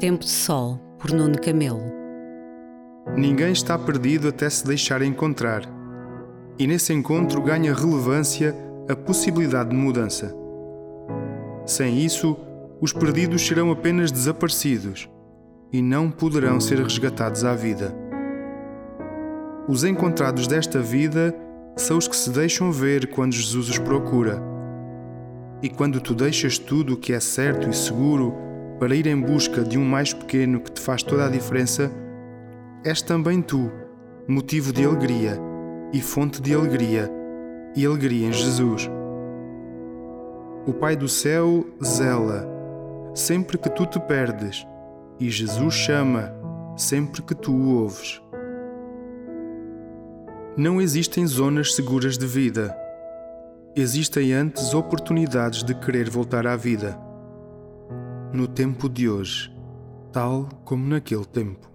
Tempo de Sol, por Nuno Camelo. Ninguém está perdido até se deixar encontrar. E nesse encontro ganha relevância a possibilidade de mudança. Sem isso, os perdidos serão apenas desaparecidos e não poderão ser resgatados à vida. Os encontrados desta vida são os que se deixam ver quando Jesus os procura. E quando tu deixas tudo o que é certo e seguro para ir em busca de um mais pequeno que te faz toda a diferença, és também tu motivo de alegria e fonte de alegria e alegria em Jesus. O Pai do céu zela sempre que tu te perdes e Jesus chama sempre que tu o ouves. Não existem zonas seguras de vida. Existem antes oportunidades de querer voltar à vida no tempo de hoje, tal como naquele tempo.